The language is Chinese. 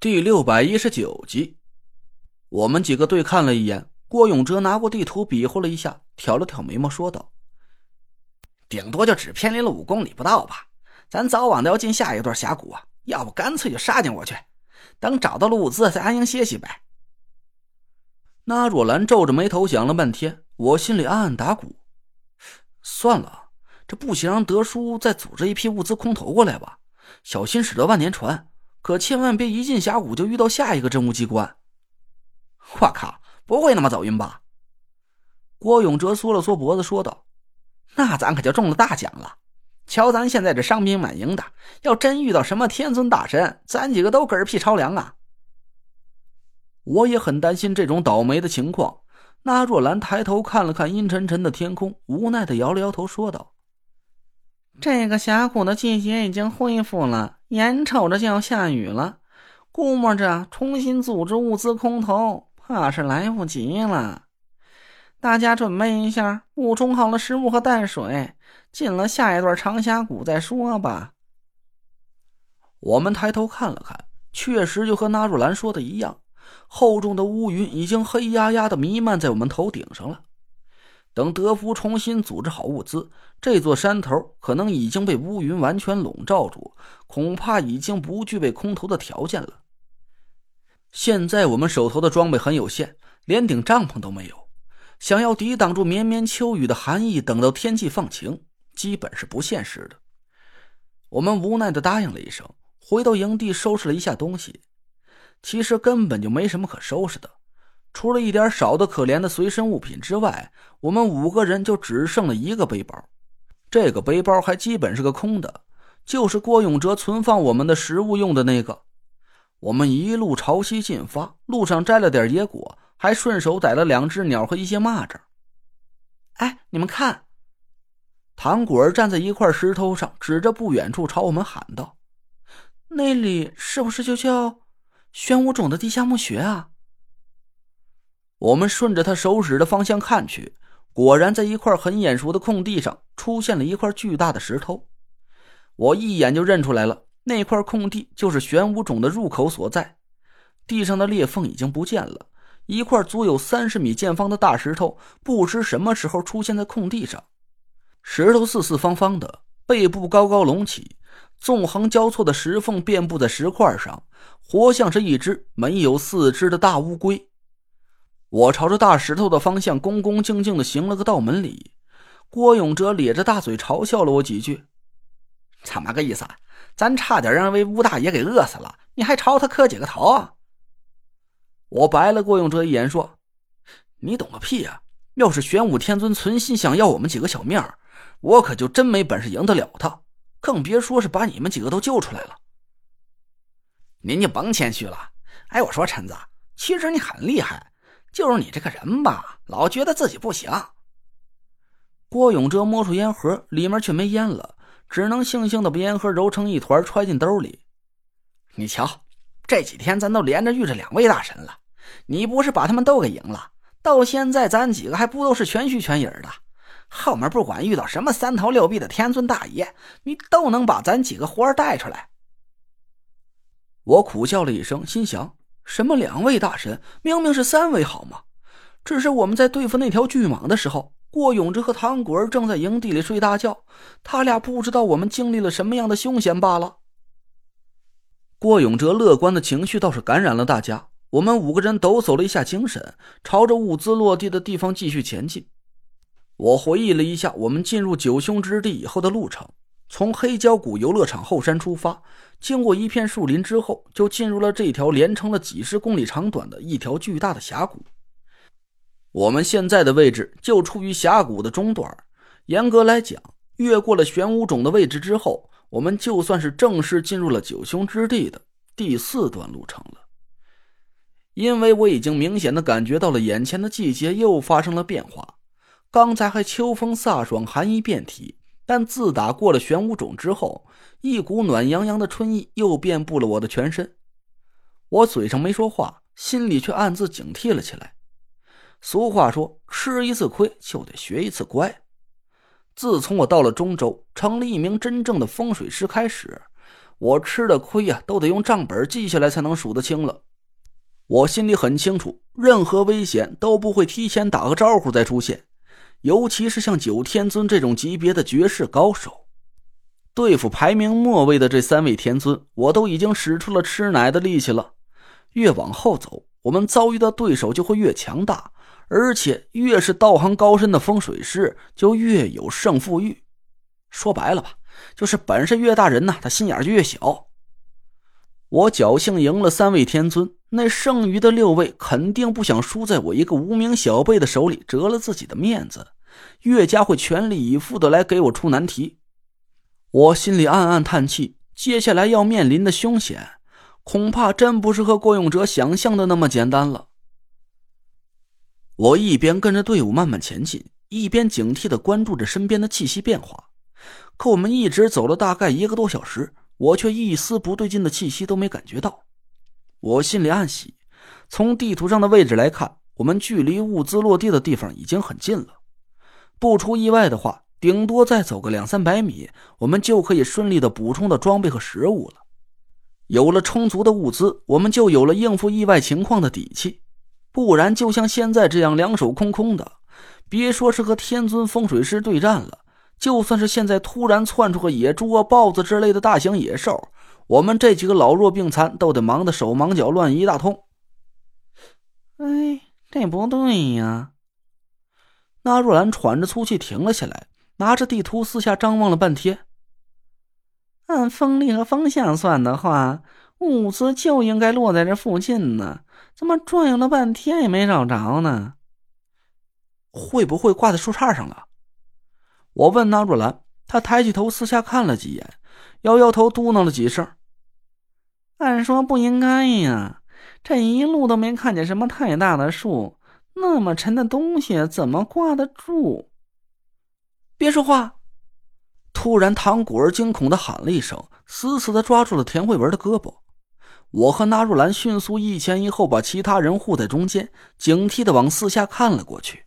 第六百一十九集，我们几个对看了一眼，郭永哲拿过地图比划了一下，挑了挑眉毛，说道：“顶多就只偏离了五公里不到吧，咱早晚都要进下一段峡谷啊，要不干脆就杀进我去，等找到了物资再安营歇息呗。”那若兰皱着眉头想了半天，我心里暗暗打鼓：算了，这不行，让德叔再组织一批物资空投过来吧，小心驶得万年船。可千万别一进峡谷就遇到下一个任务机关！我靠，不会那么走运吧？郭永哲缩了缩脖子说道：“那咱可就中了大奖了！瞧咱现在这伤兵满营的，要真遇到什么天尊大神，咱几个都嗝屁超凉啊！”我也很担心这种倒霉的情况。那若兰抬头看了看阴沉沉的天空，无奈的摇了摇头说道。这个峡谷的季节已经恢复了，眼瞅着就要下雨了，估摸着重新组织物资空投，怕是来不及了。大家准备一下，补充好了食物和淡水，进了下一段长峡谷再说吧。我们抬头看了看，确实就和纳若兰说的一样，厚重的乌云已经黑压压的弥漫在我们头顶上了。等德福重新组织好物资，这座山头可能已经被乌云完全笼罩住，恐怕已经不具备空投的条件了。现在我们手头的装备很有限，连顶帐篷都没有，想要抵挡住绵绵秋雨的寒意，等到天气放晴，基本是不现实的。我们无奈的答应了一声，回到营地收拾了一下东西。其实根本就没什么可收拾的。除了一点少的可怜的随身物品之外，我们五个人就只剩了一个背包。这个背包还基本是个空的，就是郭永哲存放我们的食物用的那个。我们一路朝西进发，路上摘了点野果，还顺手逮了两只鸟和一些蚂蚱。哎，你们看，唐果儿站在一块石头上，指着不远处朝我们喊道：“那里是不是就叫玄武冢的地下墓穴啊？”我们顺着他手指的方向看去，果然在一块很眼熟的空地上出现了一块巨大的石头。我一眼就认出来了，那块空地就是玄武冢的入口所在。地上的裂缝已经不见了，一块足有三十米见方的大石头不知什么时候出现在空地上。石头四四方方的，背部高高隆起，纵横交错的石缝遍布在石块上，活像是一只没有四肢的大乌龟。我朝着大石头的方向恭恭敬敬的行了个道门礼，郭永哲咧着大嘴嘲笑了我几句：“怎么个意思？咱差点让那位吴大爷给饿死了，你还朝他磕几个头啊？”我白了郭永哲一眼说：“你懂个屁啊！要是玄武天尊存心想要我们几个小命，我可就真没本事赢得了他，更别说是把你们几个都救出来了。”您就甭谦虚了。哎，我说陈子，其实你很厉害。就是你这个人吧，老觉得自己不行。郭永哲摸出烟盒，里面却没烟了，只能悻悻的把烟盒揉成一团，揣进兜里。你瞧，这几天咱都连着遇着两位大神了，你不是把他们都给赢了？到现在咱几个还不都是全虚全影的？后面不管遇到什么三头六臂的天尊大爷，你都能把咱几个活儿带出来。我苦笑了一声，心想。什么两位大神？明明是三位好吗？只是我们在对付那条巨蟒的时候，郭永哲和唐果儿正在营地里睡大觉，他俩不知道我们经历了什么样的凶险罢了。郭永哲乐观的情绪倒是感染了大家，我们五个人抖擞了一下精神，朝着物资落地的地方继续前进。我回忆了一下我们进入九凶之地以后的路程。从黑胶谷游乐场后山出发，经过一片树林之后，就进入了这条连成了几十公里长短的一条巨大的峡谷。我们现在的位置就处于峡谷的中段，严格来讲，越过了玄武冢的位置之后，我们就算是正式进入了九凶之地的第四段路程了。因为我已经明显的感觉到了眼前的季节又发生了变化，刚才还秋风飒爽，寒意遍体。但自打过了玄武冢之后，一股暖洋洋的春意又遍布了我的全身。我嘴上没说话，心里却暗自警惕了起来。俗话说：“吃一次亏就得学一次乖。”自从我到了中州，成了一名真正的风水师开始，我吃的亏呀，都得用账本记下来才能数得清了。我心里很清楚，任何危险都不会提前打个招呼再出现，尤其是像九天尊这种级别的绝世高手，对付排名末位的这三位天尊，我都已经使出了吃奶的力气了。越往后走，我们遭遇的对手就会越强大，而且越是道行高深的风水师，就越有胜负欲。说白了吧。就是本事越大，人呐，他心眼就越小。我侥幸赢了三位天尊，那剩余的六位肯定不想输在我一个无名小辈的手里，折了自己的面子，岳家会全力以赴的来给我出难题。我心里暗暗叹气，接下来要面临的凶险，恐怕真不是和郭永哲想象的那么简单了。我一边跟着队伍慢慢前进，一边警惕的关注着身边的气息变化。可我们一直走了大概一个多小时，我却一丝不对劲的气息都没感觉到。我心里暗喜，从地图上的位置来看，我们距离物资落地的地方已经很近了。不出意外的话，顶多再走个两三百米，我们就可以顺利的补充到装备和食物了。有了充足的物资，我们就有了应付意外情况的底气。不然，就像现在这样两手空空的，别说是和天尊风水师对战了。就算是现在突然窜出个野猪啊、豹子之类的大型野兽，我们这几个老弱病残都得忙得手忙脚乱一大通。哎，这不对呀！那若兰喘着粗气停了下来，拿着地图四下张望了半天。按风力和风向算的话，物资就应该落在这附近呢，怎么转悠了半天也没找着呢？会不会挂在树杈上了？我问纳若兰，她抬起头四下看了几眼，摇摇头，嘟囔了几声。按说不应该呀，这一路都没看见什么太大的树，那么沉的东西怎么挂得住？别说话！突然，唐果儿惊恐的喊了一声，死死的抓住了田慧文的胳膊。我和纳若兰迅速一前一后，把其他人护在中间，警惕的往四下看了过去。